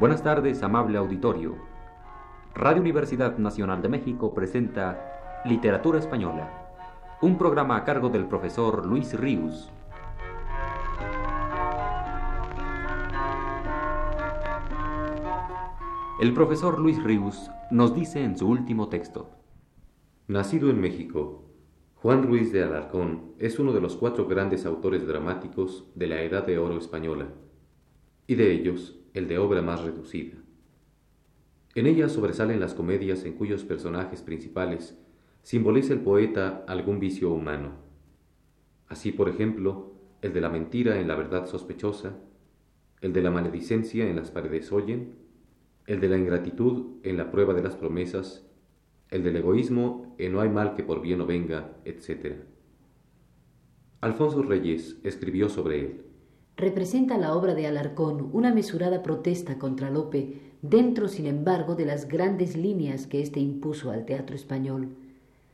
Buenas tardes, amable auditorio. Radio Universidad Nacional de México presenta Literatura Española, un programa a cargo del profesor Luis Ríos. El profesor Luis Ríos nos dice en su último texto. Nacido en México, Juan Ruiz de Alarcón es uno de los cuatro grandes autores dramáticos de la Edad de Oro española, y de ellos el de obra más reducida. En ella sobresalen las comedias en cuyos personajes principales simboliza el poeta algún vicio humano. Así, por ejemplo, el de la mentira en la verdad sospechosa, el de la maledicencia en las paredes oyen, el de la ingratitud en la prueba de las promesas el del egoísmo en no hay mal que por bien no venga, etc. Alfonso Reyes escribió sobre él. Representa la obra de Alarcón una mesurada protesta contra Lope, dentro, sin embargo, de las grandes líneas que éste impuso al teatro español.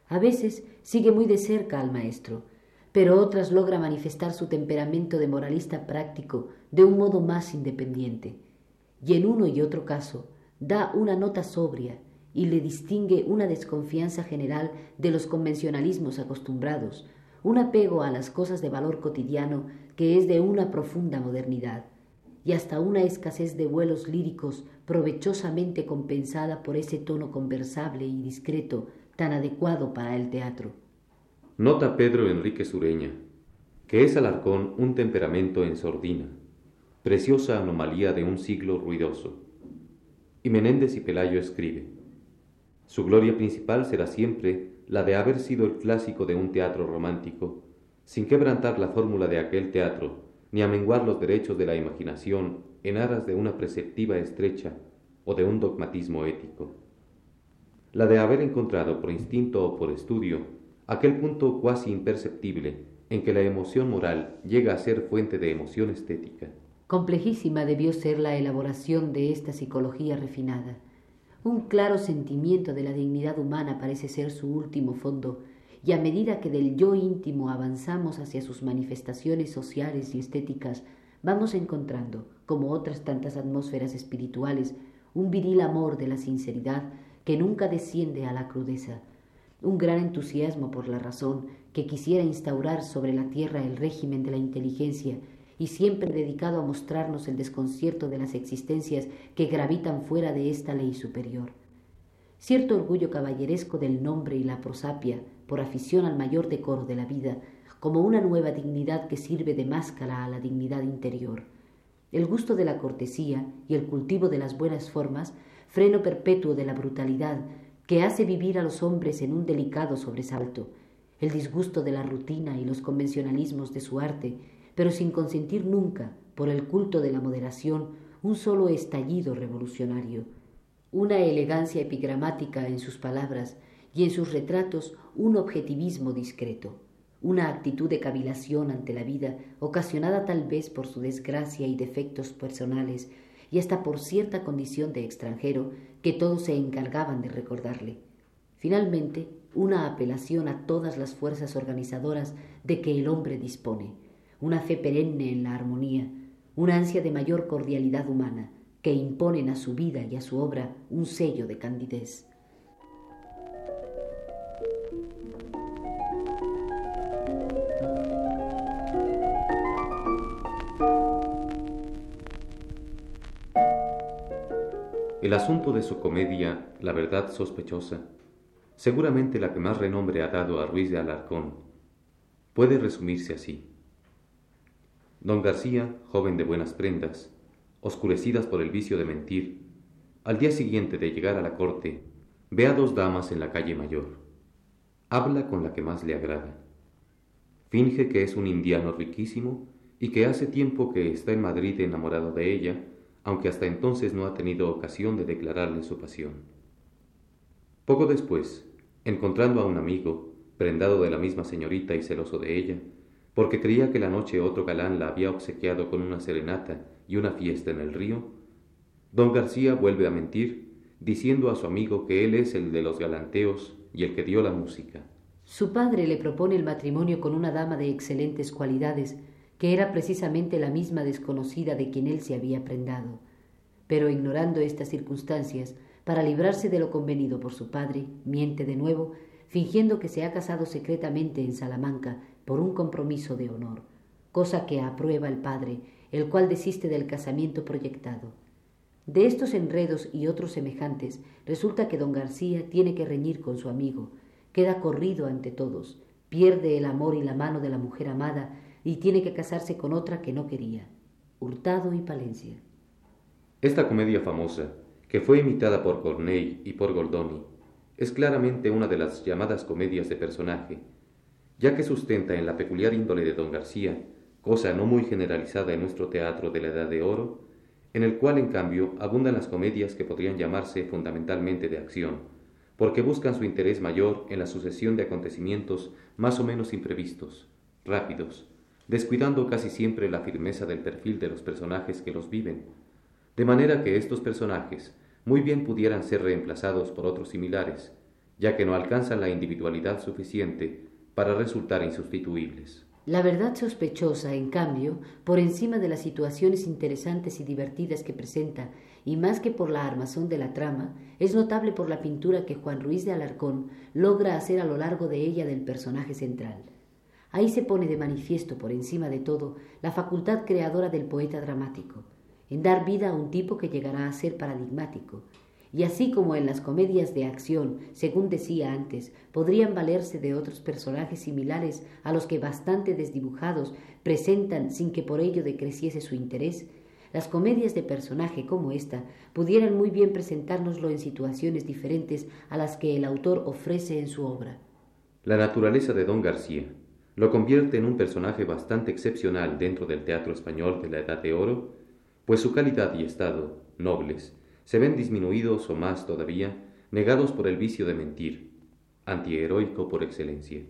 A veces sigue muy de cerca al maestro, pero otras logra manifestar su temperamento de moralista práctico de un modo más independiente. Y en uno y otro caso da una nota sobria, y le distingue una desconfianza general de los convencionalismos acostumbrados, un apego a las cosas de valor cotidiano que es de una profunda modernidad, y hasta una escasez de vuelos líricos provechosamente compensada por ese tono conversable y discreto tan adecuado para el teatro. Nota Pedro Enrique Sureña, que es Alarcón un temperamento en sordina, preciosa anomalía de un siglo ruidoso. Y Menéndez y Pelayo escribe, su gloria principal será siempre la de haber sido el clásico de un teatro romántico, sin quebrantar la fórmula de aquel teatro, ni amenguar los derechos de la imaginación en aras de una preceptiva estrecha o de un dogmatismo ético. La de haber encontrado por instinto o por estudio aquel punto cuasi imperceptible en que la emoción moral llega a ser fuente de emoción estética. Complejísima debió ser la elaboración de esta psicología refinada. Un claro sentimiento de la dignidad humana parece ser su último fondo, y a medida que del yo íntimo avanzamos hacia sus manifestaciones sociales y estéticas, vamos encontrando, como otras tantas atmósferas espirituales, un viril amor de la sinceridad que nunca desciende a la crudeza, un gran entusiasmo por la razón que quisiera instaurar sobre la tierra el régimen de la inteligencia y siempre dedicado a mostrarnos el desconcierto de las existencias que gravitan fuera de esta ley superior. Cierto orgullo caballeresco del nombre y la prosapia, por afición al mayor decoro de la vida, como una nueva dignidad que sirve de máscara a la dignidad interior. El gusto de la cortesía y el cultivo de las buenas formas, freno perpetuo de la brutalidad, que hace vivir a los hombres en un delicado sobresalto, el disgusto de la rutina y los convencionalismos de su arte, pero sin consentir nunca, por el culto de la moderación, un solo estallido revolucionario, una elegancia epigramática en sus palabras y en sus retratos un objetivismo discreto, una actitud de cavilación ante la vida, ocasionada tal vez por su desgracia y defectos personales, y hasta por cierta condición de extranjero que todos se encargaban de recordarle. Finalmente, una apelación a todas las fuerzas organizadoras de que el hombre dispone, una fe perenne en la armonía, una ansia de mayor cordialidad humana, que imponen a su vida y a su obra un sello de candidez. El asunto de su comedia, La verdad sospechosa, seguramente la que más renombre ha dado a Ruiz de Alarcón, puede resumirse así. Don García, joven de buenas prendas, oscurecidas por el vicio de mentir, al día siguiente de llegar a la corte, ve a dos damas en la calle mayor. Habla con la que más le agrada. Finge que es un indiano riquísimo y que hace tiempo que está en Madrid enamorado de ella, aunque hasta entonces no ha tenido ocasión de declararle su pasión. Poco después, encontrando a un amigo, prendado de la misma señorita y celoso de ella, porque creía que la noche otro galán la había obsequiado con una serenata y una fiesta en el río, don García vuelve a mentir, diciendo a su amigo que él es el de los galanteos y el que dio la música. Su padre le propone el matrimonio con una dama de excelentes cualidades, que era precisamente la misma desconocida de quien él se había prendado. pero ignorando estas circunstancias, para librarse de lo convenido por su padre, miente de nuevo, fingiendo que se ha casado secretamente en Salamanca por un compromiso de honor, cosa que aprueba el padre, el cual desiste del casamiento proyectado. De estos enredos y otros semejantes resulta que don García tiene que reñir con su amigo, queda corrido ante todos, pierde el amor y la mano de la mujer amada y tiene que casarse con otra que no quería. Hurtado y Palencia. Esta comedia famosa, que fue imitada por Corneille y por Goldoni, es claramente una de las llamadas comedias de personaje, ya que sustenta en la peculiar índole de don García, cosa no muy generalizada en nuestro teatro de la Edad de Oro, en el cual en cambio abundan las comedias que podrían llamarse fundamentalmente de acción, porque buscan su interés mayor en la sucesión de acontecimientos más o menos imprevistos, rápidos, descuidando casi siempre la firmeza del perfil de los personajes que los viven, de manera que estos personajes muy bien pudieran ser reemplazados por otros similares, ya que no alcanzan la individualidad suficiente para resultar insustituibles. La verdad sospechosa, en cambio, por encima de las situaciones interesantes y divertidas que presenta, y más que por la armazón de la trama, es notable por la pintura que Juan Ruiz de Alarcón logra hacer a lo largo de ella del personaje central. Ahí se pone de manifiesto, por encima de todo, la facultad creadora del poeta dramático, en dar vida a un tipo que llegará a ser paradigmático, y así como en las comedias de acción, según decía antes, podrían valerse de otros personajes similares a los que bastante desdibujados presentan sin que por ello decreciese su interés, las comedias de personaje como esta pudieran muy bien presentárnoslo en situaciones diferentes a las que el autor ofrece en su obra. La naturaleza de don García lo convierte en un personaje bastante excepcional dentro del teatro español de la Edad de Oro, pues su calidad y estado, nobles, se ven disminuidos o más todavía, negados por el vicio de mentir, antiheroico por excelencia.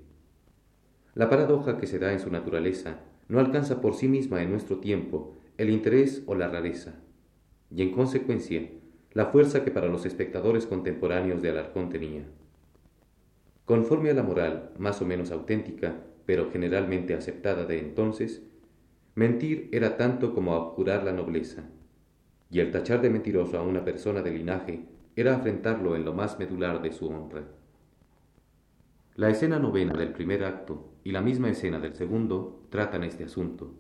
La paradoja que se da en su naturaleza no alcanza por sí misma en nuestro tiempo el interés o la rareza, y en consecuencia la fuerza que para los espectadores contemporáneos de Alarcón tenía. Conforme a la moral más o menos auténtica, pero generalmente aceptada de entonces, mentir era tanto como abjurar la nobleza, y el tachar de mentiroso a una persona de linaje era afrentarlo en lo más medular de su honra. La escena novena del primer acto y la misma escena del segundo tratan este asunto,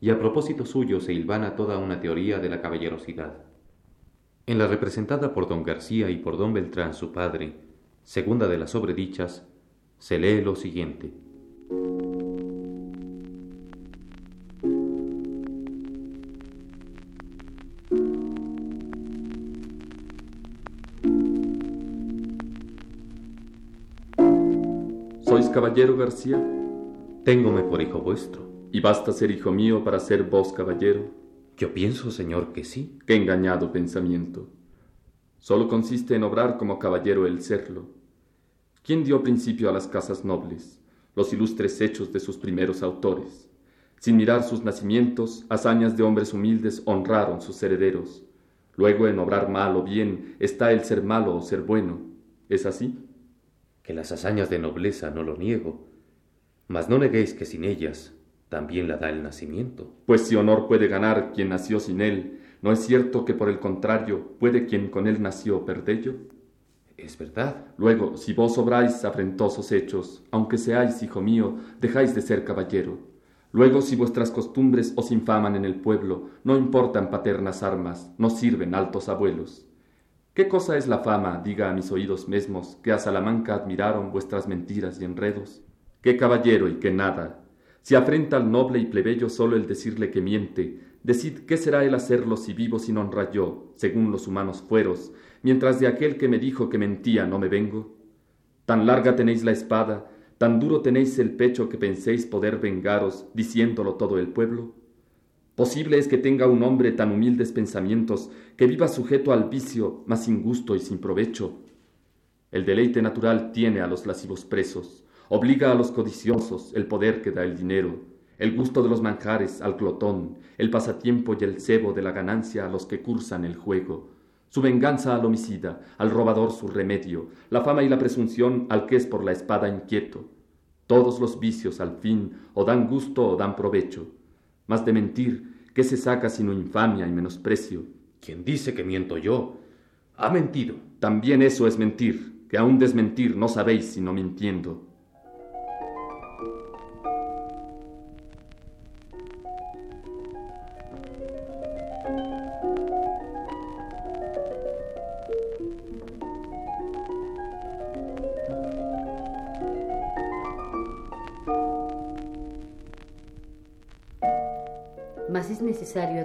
y a propósito suyo se hilvana toda una teoría de la caballerosidad. En la representada por don García y por don Beltrán su padre, segunda de las sobredichas, se lee lo siguiente. Caballero García? Téngome por hijo vuestro. ¿Y basta ser hijo mío para ser vos caballero? Yo pienso, señor, que sí. Qué engañado pensamiento. Solo consiste en obrar como caballero el serlo. ¿Quién dio principio a las casas nobles? Los ilustres hechos de sus primeros autores. Sin mirar sus nacimientos, hazañas de hombres humildes honraron sus herederos. Luego en obrar mal o bien está el ser malo o ser bueno. ¿Es así? Que las hazañas de nobleza no lo niego, mas no neguéis que sin ellas también la da el nacimiento. Pues si honor puede ganar quien nació sin él, ¿no es cierto que por el contrario puede quien con él nació perdello? Es verdad. Luego, si vos obráis afrentosos hechos, aunque seáis hijo mío, dejáis de ser caballero. Luego, si vuestras costumbres os infaman en el pueblo, no importan paternas armas, no sirven altos abuelos. ¿Qué cosa es la fama, diga a mis oídos mesmos, que a Salamanca admiraron vuestras mentiras y enredos? ¿Qué caballero y qué nada? Si afrenta al noble y plebeyo solo el decirle que miente, decid qué será el hacerlo si vivo sin honra yo, según los humanos fueros, mientras de aquel que me dijo que mentía no me vengo. Tan larga tenéis la espada, tan duro tenéis el pecho que penséis poder vengaros, diciéndolo todo el pueblo. Posible es que tenga un hombre tan humildes pensamientos que viva sujeto al vicio, mas sin gusto y sin provecho. El deleite natural tiene a los lascivos presos, obliga a los codiciosos el poder que da el dinero, el gusto de los manjares al glotón, el pasatiempo y el cebo de la ganancia a los que cursan el juego, su venganza al homicida, al robador su remedio, la fama y la presunción al que es por la espada inquieto. Todos los vicios al fin o dan gusto o dan provecho mas de mentir, ¿qué se saca sino infamia y menosprecio? Quien dice que miento yo, ha mentido. También eso es mentir, que aún desmentir no sabéis sino mintiendo.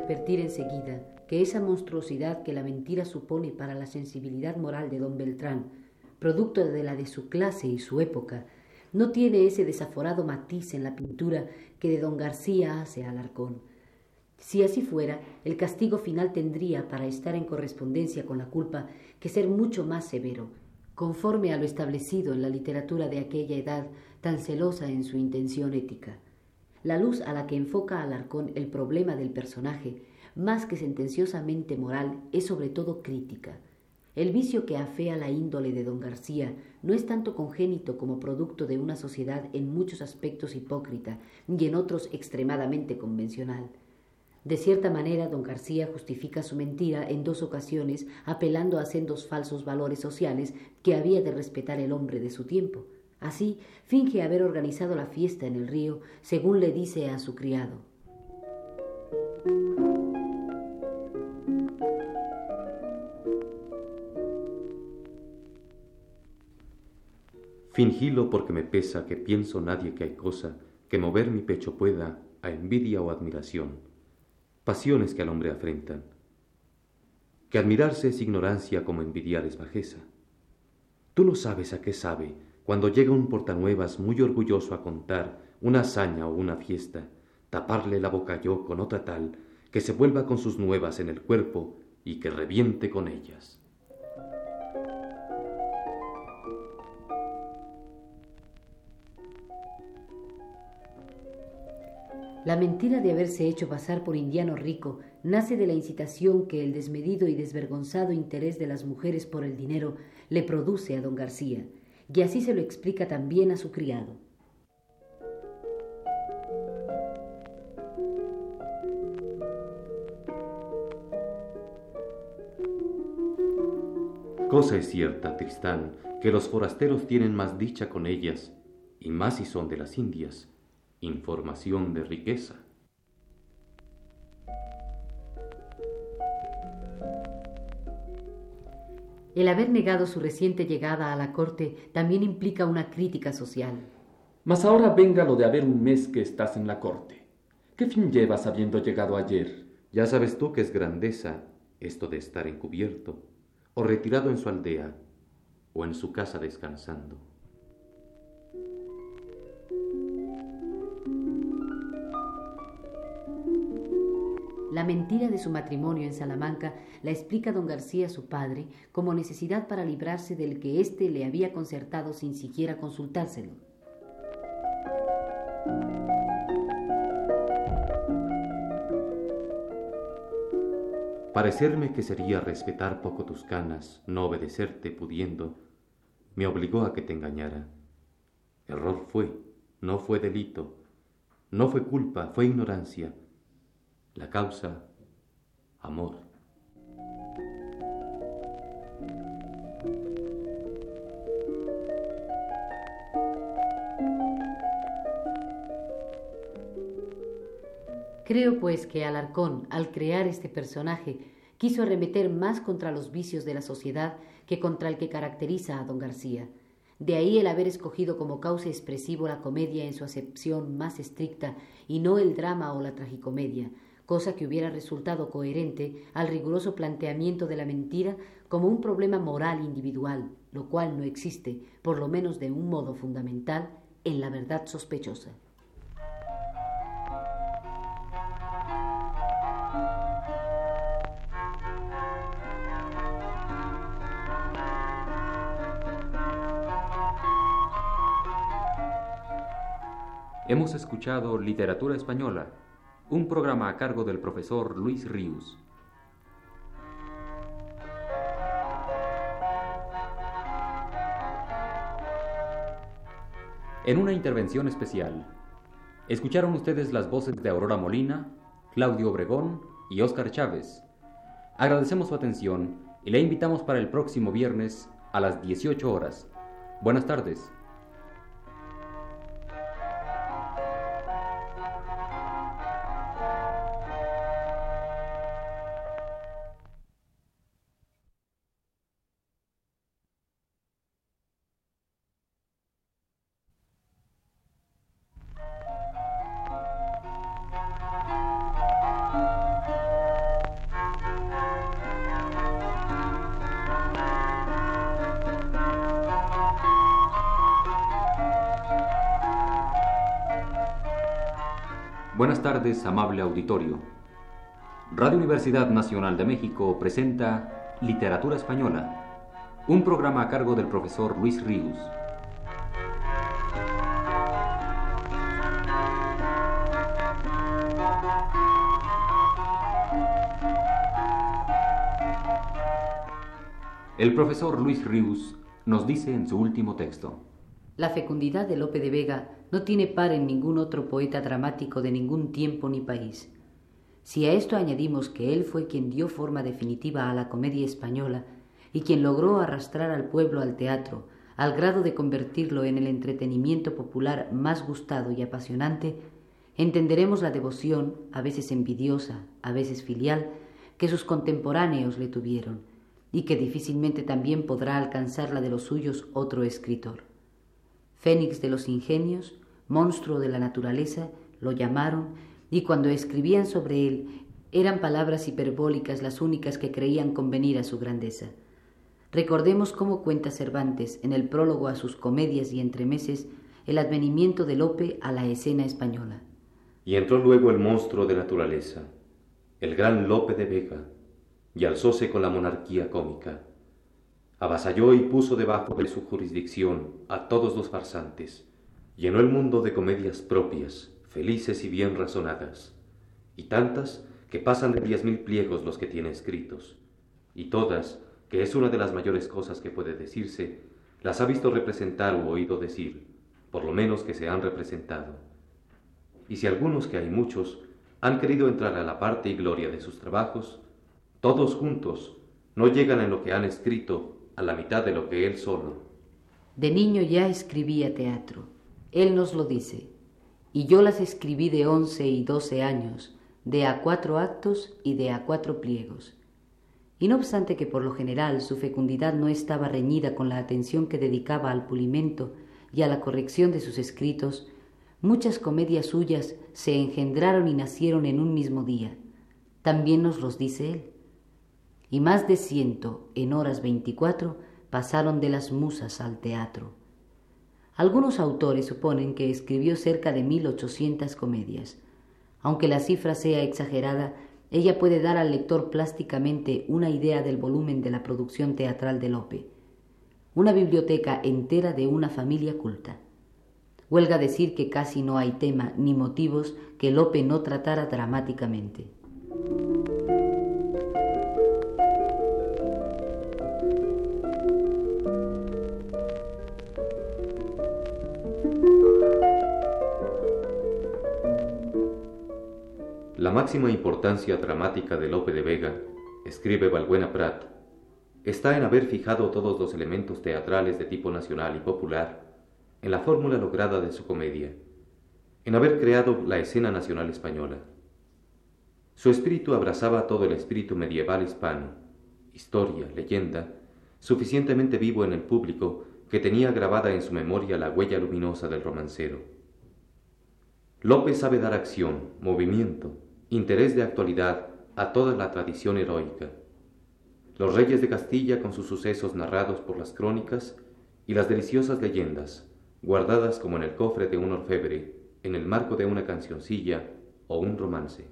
Advertir enseguida que esa monstruosidad que la mentira supone para la sensibilidad moral de don Beltrán, producto de la de su clase y su época, no tiene ese desaforado matiz en la pintura que de don García hace Alarcón. Si así fuera, el castigo final tendría, para estar en correspondencia con la culpa, que ser mucho más severo, conforme a lo establecido en la literatura de aquella edad tan celosa en su intención ética. La luz a la que enfoca Alarcón el problema del personaje, más que sentenciosamente moral, es sobre todo crítica. El vicio que afea la índole de don García no es tanto congénito como producto de una sociedad en muchos aspectos hipócrita y en otros extremadamente convencional. De cierta manera, don García justifica su mentira en dos ocasiones apelando a sendos falsos valores sociales que había de respetar el hombre de su tiempo. Así, finge haber organizado la fiesta en el río, según le dice a su criado. Fingilo porque me pesa que pienso nadie que hay cosa que mover mi pecho pueda a envidia o admiración, pasiones que al hombre afrentan. Que admirarse es ignorancia como envidiar es bajeza. Tú no sabes a qué sabe cuando llega un portanuevas muy orgulloso a contar una hazaña o una fiesta, taparle la boca yo con otra tal que se vuelva con sus nuevas en el cuerpo y que reviente con ellas. La mentira de haberse hecho pasar por indiano rico nace de la incitación que el desmedido y desvergonzado interés de las mujeres por el dinero le produce a don García, y así se lo explica también a su criado. Cosa es cierta, Tristán, que los forasteros tienen más dicha con ellas, y más si son de las Indias, información de riqueza. El haber negado su reciente llegada a la corte también implica una crítica social. Mas ahora venga lo de haber un mes que estás en la corte. ¿Qué fin llevas habiendo llegado ayer? Ya sabes tú que es grandeza esto de estar encubierto, o retirado en su aldea, o en su casa descansando. La mentira de su matrimonio en Salamanca la explica don García su padre como necesidad para librarse del que éste le había concertado sin siquiera consultárselo. Parecerme que sería respetar poco tus canas, no obedecerte pudiendo, me obligó a que te engañara. Error fue, no fue delito, no fue culpa, fue ignorancia la causa, amor. Creo pues que Alarcón, al crear este personaje, quiso arremeter más contra los vicios de la sociedad que contra el que caracteriza a don García. De ahí el haber escogido como causa expresivo la comedia en su acepción más estricta y no el drama o la tragicomedia, cosa que hubiera resultado coherente al riguroso planteamiento de la mentira como un problema moral individual, lo cual no existe, por lo menos de un modo fundamental, en la verdad sospechosa. Hemos escuchado Literatura Española un programa a cargo del profesor Luis Ríos. En una intervención especial, escucharon ustedes las voces de Aurora Molina, Claudio Obregón y Óscar Chávez, Agradecemos su atención y le invitamos para el próximo viernes a las 18 horas. Buenas tardes. Buenas tardes, amable auditorio. Radio Universidad Nacional de México presenta Literatura Española, un programa a cargo del profesor Luis Ríos. El profesor Luis Ríos nos dice en su último texto. La fecundidad de Lope de Vega no tiene par en ningún otro poeta dramático de ningún tiempo ni país. Si a esto añadimos que él fue quien dio forma definitiva a la comedia española y quien logró arrastrar al pueblo al teatro, al grado de convertirlo en el entretenimiento popular más gustado y apasionante, entenderemos la devoción, a veces envidiosa, a veces filial, que sus contemporáneos le tuvieron, y que difícilmente también podrá alcanzar la de los suyos otro escritor fénix de los ingenios, monstruo de la naturaleza, lo llamaron, y cuando escribían sobre él eran palabras hiperbólicas las únicas que creían convenir a su grandeza. Recordemos cómo cuenta Cervantes en el prólogo a sus comedias y entremeses el advenimiento de Lope a la escena española. Y entró luego el monstruo de naturaleza, el gran Lope de Vega, y alzóse con la monarquía cómica avasalló y puso debajo de su jurisdicción a todos los farsantes, llenó el mundo de comedias propias, felices y bien razonadas, y tantas que pasan de diez mil pliegos los que tiene escritos, y todas, que es una de las mayores cosas que puede decirse, las ha visto representar u oído decir, por lo menos que se han representado. Y si algunos, que hay muchos, han querido entrar a la parte y gloria de sus trabajos, todos juntos no llegan en lo que han escrito a la mitad de lo que él solo. De niño ya escribía teatro. Él nos lo dice. Y yo las escribí de once y doce años, de a cuatro actos y de a cuatro pliegos. Y no obstante que por lo general su fecundidad no estaba reñida con la atención que dedicaba al pulimento y a la corrección de sus escritos, muchas comedias suyas se engendraron y nacieron en un mismo día. También nos los dice él y más de ciento en horas veinticuatro pasaron de las musas al teatro. Algunos autores suponen que escribió cerca de mil ochocientas comedias. Aunque la cifra sea exagerada, ella puede dar al lector plásticamente una idea del volumen de la producción teatral de Lope. Una biblioteca entera de una familia culta. Huelga decir que casi no hay tema ni motivos que Lope no tratara dramáticamente. La máxima importancia dramática de Lope de Vega, escribe Valbuena Prat, está en haber fijado todos los elementos teatrales de tipo nacional y popular en la fórmula lograda de su comedia, en haber creado la escena nacional española. Su espíritu abrazaba todo el espíritu medieval hispano, historia, leyenda, suficientemente vivo en el público que tenía grabada en su memoria la huella luminosa del romancero. López sabe dar acción, movimiento, interés de actualidad a toda la tradición heroica. Los reyes de Castilla con sus sucesos narrados por las crónicas y las deliciosas leyendas, guardadas como en el cofre de un orfebre, en el marco de una cancioncilla o un romance.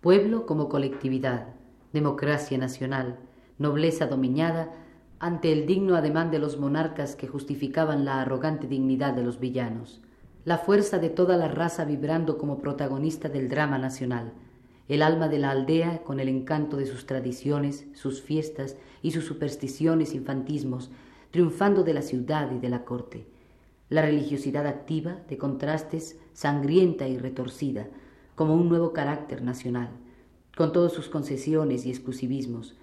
Pueblo como colectividad, democracia nacional, nobleza dominada ante el digno ademán de los monarcas que justificaban la arrogante dignidad de los villanos, la fuerza de toda la raza vibrando como protagonista del drama nacional, el alma de la aldea con el encanto de sus tradiciones, sus fiestas y sus supersticiones infantismos, triunfando de la ciudad y de la corte, la religiosidad activa, de contrastes, sangrienta y retorcida, como un nuevo carácter nacional, con todas sus concesiones y exclusivismos,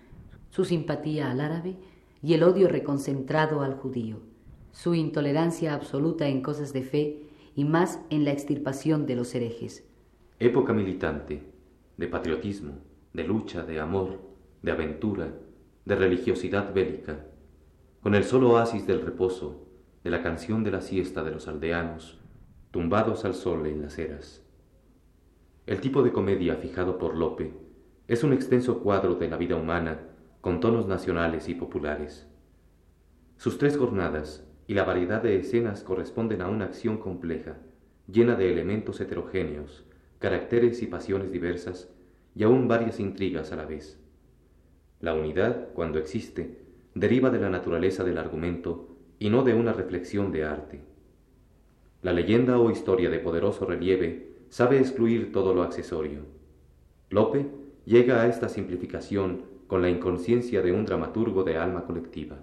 su simpatía al árabe y el odio reconcentrado al judío, su intolerancia absoluta en cosas de fe y más en la extirpación de los herejes. Época militante, de patriotismo, de lucha, de amor, de aventura, de religiosidad bélica, con el solo oasis del reposo, de la canción de la siesta de los aldeanos, tumbados al sol en las eras. El tipo de comedia fijado por Lope es un extenso cuadro de la vida humana con tonos nacionales y populares. Sus tres jornadas y la variedad de escenas corresponden a una acción compleja, llena de elementos heterogéneos, caracteres y pasiones diversas, y aún varias intrigas a la vez. La unidad, cuando existe, deriva de la naturaleza del argumento y no de una reflexión de arte. La leyenda o historia de poderoso relieve sabe excluir todo lo accesorio. Lope llega a esta simplificación con la inconsciencia de un dramaturgo de alma colectiva.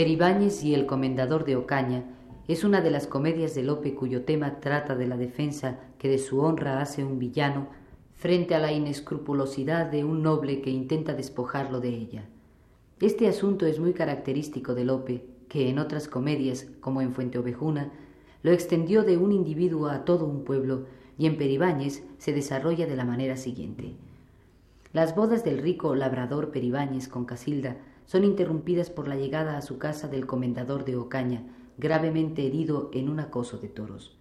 Peribáñez y el Comendador de Ocaña es una de las comedias de Lope cuyo tema trata de la defensa que de su honra hace un villano frente a la inescrupulosidad de un noble que intenta despojarlo de ella. Este asunto es muy característico de Lope, que en otras comedias, como en Fuente Ovejuna, lo extendió de un individuo a todo un pueblo y en Peribáñez se desarrolla de la manera siguiente. Las bodas del rico labrador Peribáñez con Casilda son interrumpidas por la llegada a su casa del comendador de Ocaña, gravemente herido en un acoso de toros.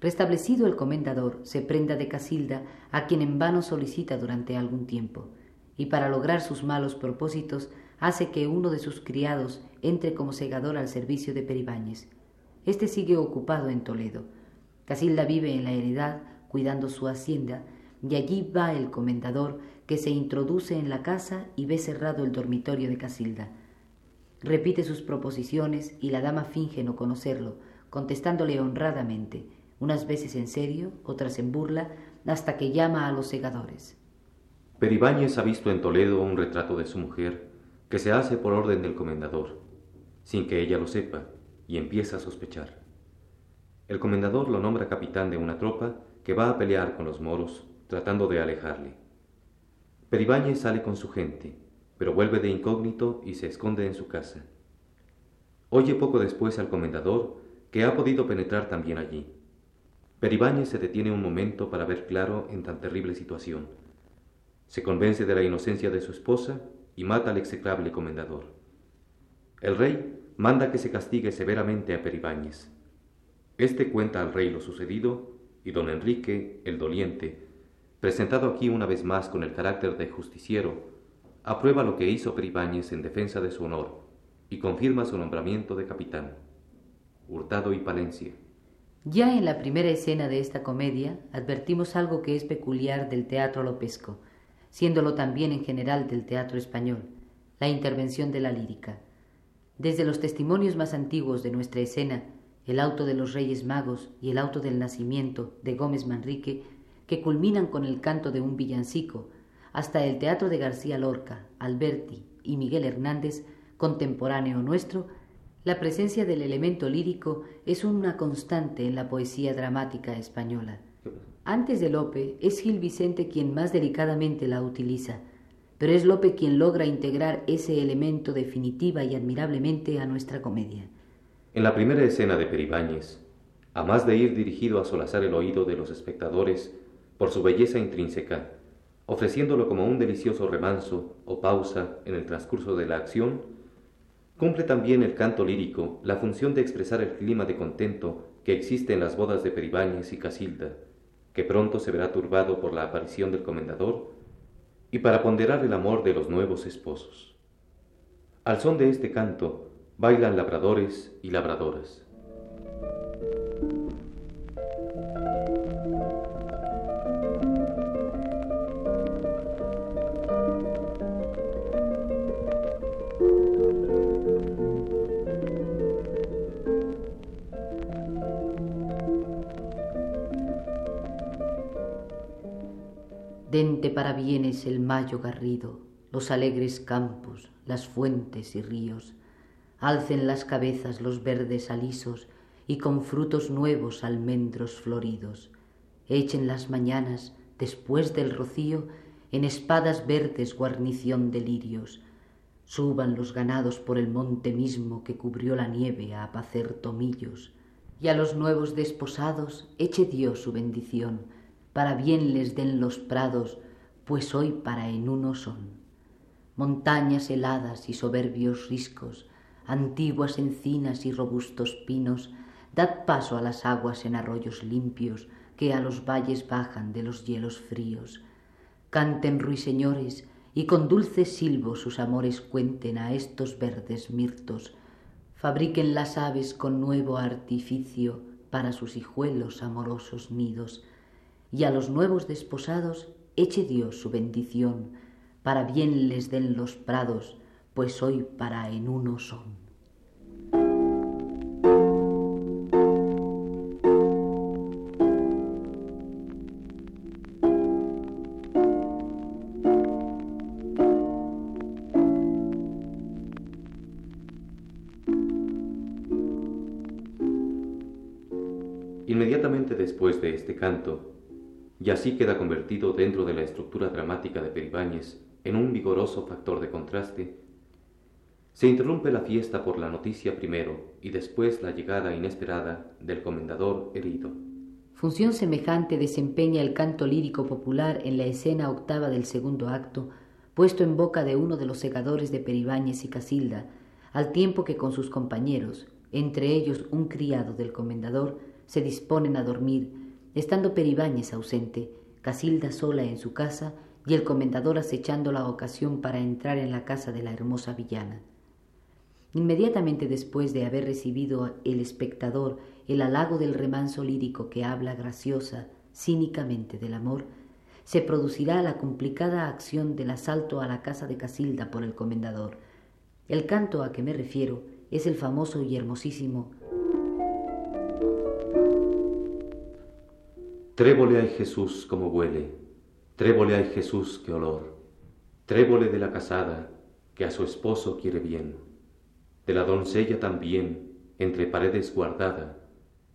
Restablecido el comendador, se prenda de Casilda, a quien en vano solicita durante algún tiempo, y para lograr sus malos propósitos hace que uno de sus criados entre como segador al servicio de Peribáñez. Este sigue ocupado en Toledo. Casilda vive en la heredad, cuidando su hacienda, y allí va el comendador que se introduce en la casa y ve cerrado el dormitorio de Casilda. Repite sus proposiciones y la dama finge no conocerlo, contestándole honradamente, unas veces en serio, otras en burla, hasta que llama a los segadores. Peribáñez ha visto en Toledo un retrato de su mujer que se hace por orden del comendador, sin que ella lo sepa, y empieza a sospechar. El comendador lo nombra capitán de una tropa que va a pelear con los moros, tratando de alejarle. Peribáñez sale con su gente, pero vuelve de incógnito y se esconde en su casa. Oye poco después al comendador que ha podido penetrar también allí. Peribáñez se detiene un momento para ver claro en tan terrible situación. Se convence de la inocencia de su esposa y mata al execrable comendador. El rey manda que se castigue severamente a Peribáñez. Este cuenta al rey lo sucedido y don Enrique, el doliente, presentado aquí una vez más con el carácter de justiciero, aprueba lo que hizo Peribáñez en defensa de su honor y confirma su nombramiento de capitán. Hurtado y Palencia. Ya en la primera escena de esta comedia advertimos algo que es peculiar del teatro lopesco, siéndolo también en general del teatro español, la intervención de la lírica. Desde los testimonios más antiguos de nuestra escena, el auto de los Reyes Magos y el auto del Nacimiento de Gómez Manrique que culminan con el canto de un villancico, hasta el teatro de García Lorca, Alberti y Miguel Hernández, contemporáneo nuestro, la presencia del elemento lírico es una constante en la poesía dramática española. Antes de Lope es Gil Vicente quien más delicadamente la utiliza, pero es Lope quien logra integrar ese elemento definitiva y admirablemente a nuestra comedia. En la primera escena de Peribáñez, a más de ir dirigido a solazar el oído de los espectadores por su belleza intrínseca, ofreciéndolo como un delicioso remanso o pausa en el transcurso de la acción, cumple también el canto lírico la función de expresar el clima de contento que existe en las bodas de Peribáñez y Casilda, que pronto se verá turbado por la aparición del comendador, y para ponderar el amor de los nuevos esposos. Al son de este canto bailan labradores y labradoras. Dente para bienes el mayo garrido, los alegres campos, las fuentes y ríos, alcen las cabezas los verdes alisos y con frutos nuevos almendros floridos, echen las mañanas, después del rocío, en espadas verdes guarnición de lirios, suban los ganados por el monte mismo que cubrió la nieve a apacer tomillos, y a los nuevos desposados eche Dios su bendición, para bien les den los prados, pues hoy para en uno son montañas heladas y soberbios riscos, antiguas encinas y robustos pinos, dad paso a las aguas en arroyos limpios que a los valles bajan de los hielos fríos. Canten ruiseñores y con dulces silbos sus amores cuenten a estos verdes mirtos. Fabriquen las aves con nuevo artificio para sus hijuelos amorosos nidos. Y a los nuevos desposados eche Dios su bendición, para bien les den los prados, pues hoy para en uno son. Así queda convertido dentro de la estructura dramática de Peribáñez en un vigoroso factor de contraste, se interrumpe la fiesta por la noticia primero y después la llegada inesperada del comendador herido. Función semejante desempeña el canto lírico popular en la escena octava del segundo acto, puesto en boca de uno de los segadores de Peribáñez y Casilda, al tiempo que con sus compañeros, entre ellos un criado del comendador, se disponen a dormir, estando Peribáñez ausente, Casilda sola en su casa y el comendador acechando la ocasión para entrar en la casa de la hermosa villana. Inmediatamente después de haber recibido el espectador el halago del remanso lírico que habla graciosa, cínicamente del amor, se producirá la complicada acción del asalto a la casa de Casilda por el comendador. El canto a que me refiero es el famoso y hermosísimo Trébole hay Jesús como huele, Trébole hay Jesús, qué olor, trébole de la casada, que a su esposo quiere bien, de la doncella también, entre paredes guardada,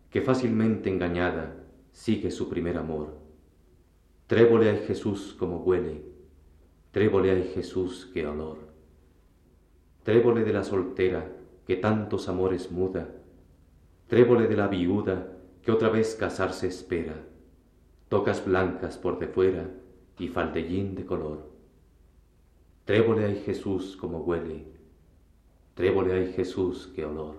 que fácilmente engañada sigue su primer amor. Trébole hay Jesús como huele, trébole hay Jesús, qué olor. Trébole de la soltera, que tantos amores muda, trébole de la viuda, que otra vez casarse espera, tocas blancas por de fuera, y faldellín de color. Trébole hay Jesús como huele, trébole hay Jesús qué olor.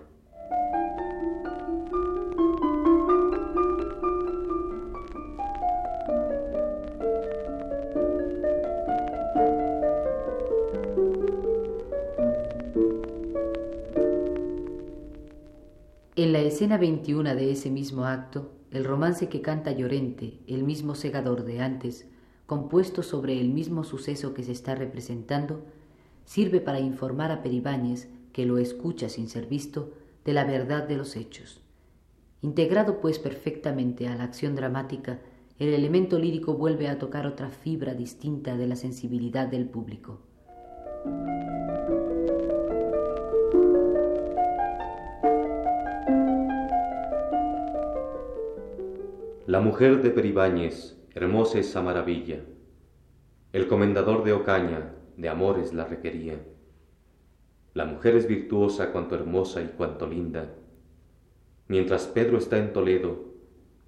En la escena 21 de ese mismo acto, el romance que canta Llorente, el mismo segador de antes, compuesto sobre el mismo suceso que se está representando, sirve para informar a Peribáñez, que lo escucha sin ser visto, de la verdad de los hechos. Integrado pues perfectamente a la acción dramática, el elemento lírico vuelve a tocar otra fibra distinta de la sensibilidad del público. La mujer de Peribáñez hermosa esa maravilla. El comendador de Ocaña de amores la requería. La mujer es virtuosa cuanto hermosa y cuanto linda. Mientras Pedro está en Toledo,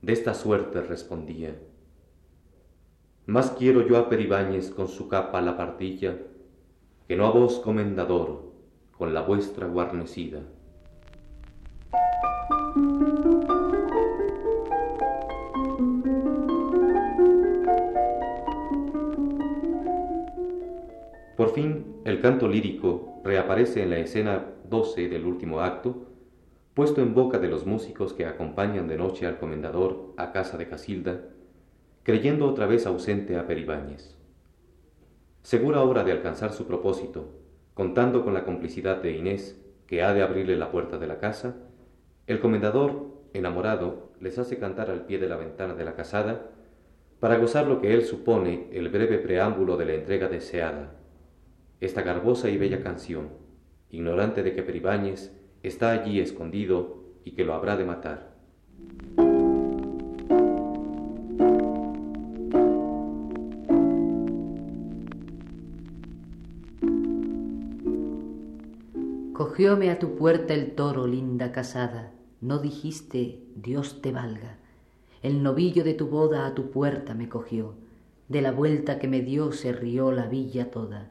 de esta suerte respondía. Más quiero yo a Peribáñez con su capa la partilla, que no a vos, comendador, con la vuestra guarnecida. Por fin, el canto lírico reaparece en la escena 12 del último acto, puesto en boca de los músicos que acompañan de noche al comendador a casa de Casilda, creyendo otra vez ausente a Peribáñez. Segura ahora de alcanzar su propósito, contando con la complicidad de Inés, que ha de abrirle la puerta de la casa, el comendador, enamorado, les hace cantar al pie de la ventana de la casada para gozar lo que él supone el breve preámbulo de la entrega deseada esta garbosa y bella canción, ignorante de que Peribáñez está allí escondido y que lo habrá de matar. Cogióme a tu puerta el toro, linda casada, no dijiste Dios te valga. El novillo de tu boda a tu puerta me cogió, de la vuelta que me dio se rió la villa toda.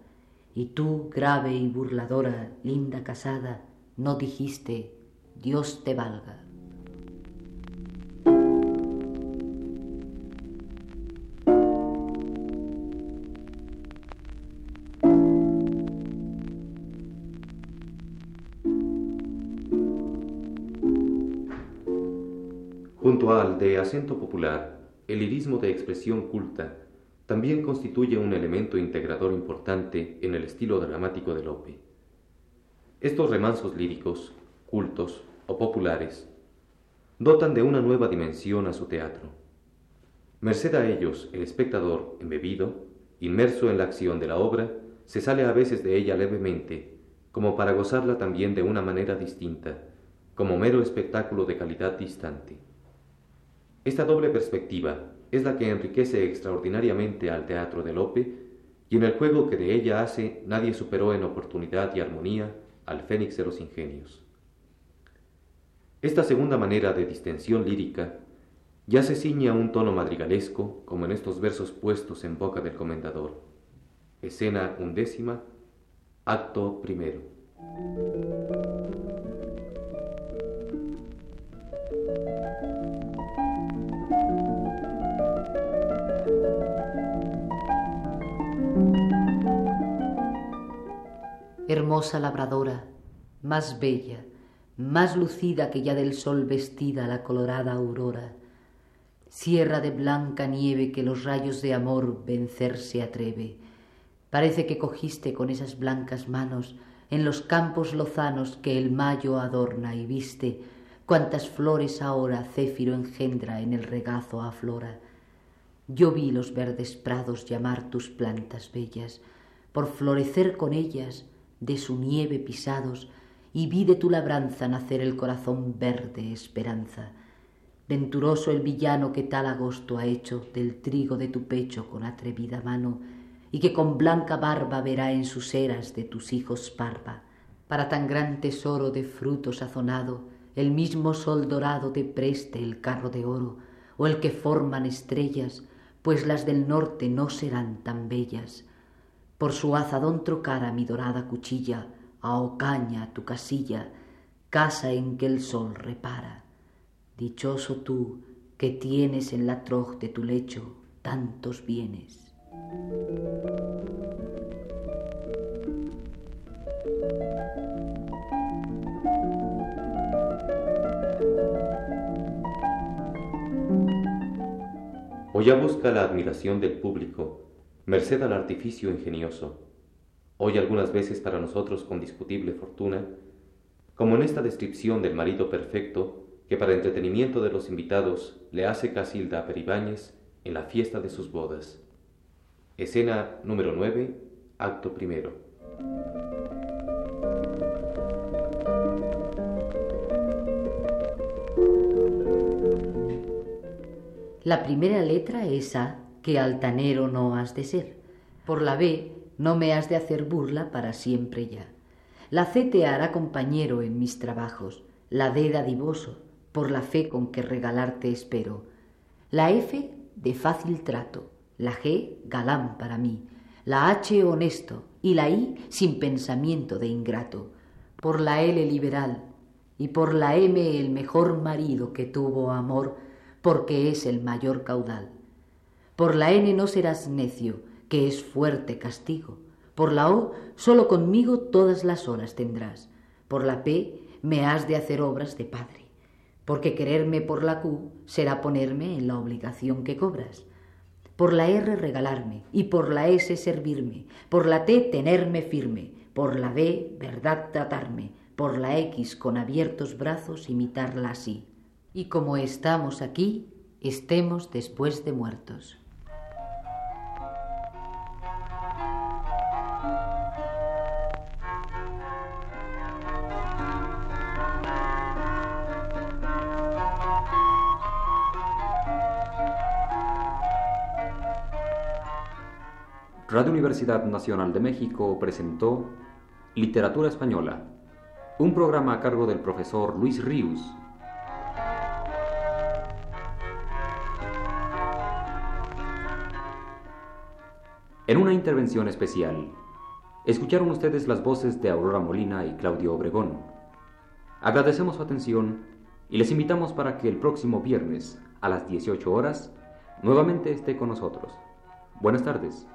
Y tú, grave y burladora, linda casada, no dijiste Dios te valga. Junto al de acento popular, el lirismo de expresión culta también constituye un elemento integrador importante en el estilo dramático de Lope. Estos remansos líricos, cultos o populares, dotan de una nueva dimensión a su teatro. Merced a ellos, el espectador, embebido, inmerso en la acción de la obra, se sale a veces de ella levemente, como para gozarla también de una manera distinta, como mero espectáculo de calidad distante. Esta doble perspectiva es la que enriquece extraordinariamente al teatro de Lope, y en el juego que de ella hace nadie superó en oportunidad y armonía al Fénix de los Ingenios. Esta segunda manera de distensión lírica ya se ciñe a un tono madrigalesco, como en estos versos puestos en boca del comendador. Escena undécima, acto primero. Hermosa labradora, más bella, más lucida que ya del sol vestida la colorada aurora, sierra de blanca nieve que los rayos de amor vencer se atreve. Parece que cogiste con esas blancas manos en los campos lozanos que el mayo adorna y viste cuantas flores ahora céfiro engendra en el regazo aflora. Yo vi los verdes prados llamar tus plantas bellas, por florecer con ellas de su nieve pisados, y vi de tu labranza nacer el corazón verde esperanza. Venturoso el villano que tal agosto ha hecho del trigo de tu pecho con atrevida mano, y que con blanca barba verá en sus eras de tus hijos parva. Para tan gran tesoro de fruto sazonado, el mismo sol dorado te preste el carro de oro, o el que forman estrellas, pues las del norte no serán tan bellas por su azadón trocara mi dorada cuchilla, a ocaña tu casilla, casa en que el sol repara. Dichoso tú que tienes en la troj de tu lecho tantos bienes. O ya busca la admiración del público merced al artificio ingenioso, hoy algunas veces para nosotros con discutible fortuna, como en esta descripción del marido perfecto que para entretenimiento de los invitados le hace Casilda a Peribáñez en la fiesta de sus bodas. Escena número 9, acto primero. La primera letra es A que altanero no has de ser. Por la B no me has de hacer burla para siempre ya. La C te hará compañero en mis trabajos, la D dadivoso, por la fe con que regalarte espero. La F de fácil trato, la G galán para mí, la H honesto y la I sin pensamiento de ingrato. Por la L liberal y por la M el mejor marido que tuvo amor, porque es el mayor caudal. Por la N no serás necio, que es fuerte castigo. Por la O solo conmigo todas las horas tendrás. Por la P me has de hacer obras de padre. Porque quererme por la Q será ponerme en la obligación que cobras. Por la R regalarme y por la S servirme. Por la T tenerme firme. Por la B verdad tratarme. Por la X con abiertos brazos imitarla así. Y como estamos aquí, estemos después de muertos. Radio Universidad Nacional de México presentó Literatura Española, un programa a cargo del profesor Luis Ríos. En una intervención especial, escucharon ustedes las voces de Aurora Molina y Claudio Obregón. Agradecemos su atención y les invitamos para que el próximo viernes a las 18 horas nuevamente esté con nosotros. Buenas tardes.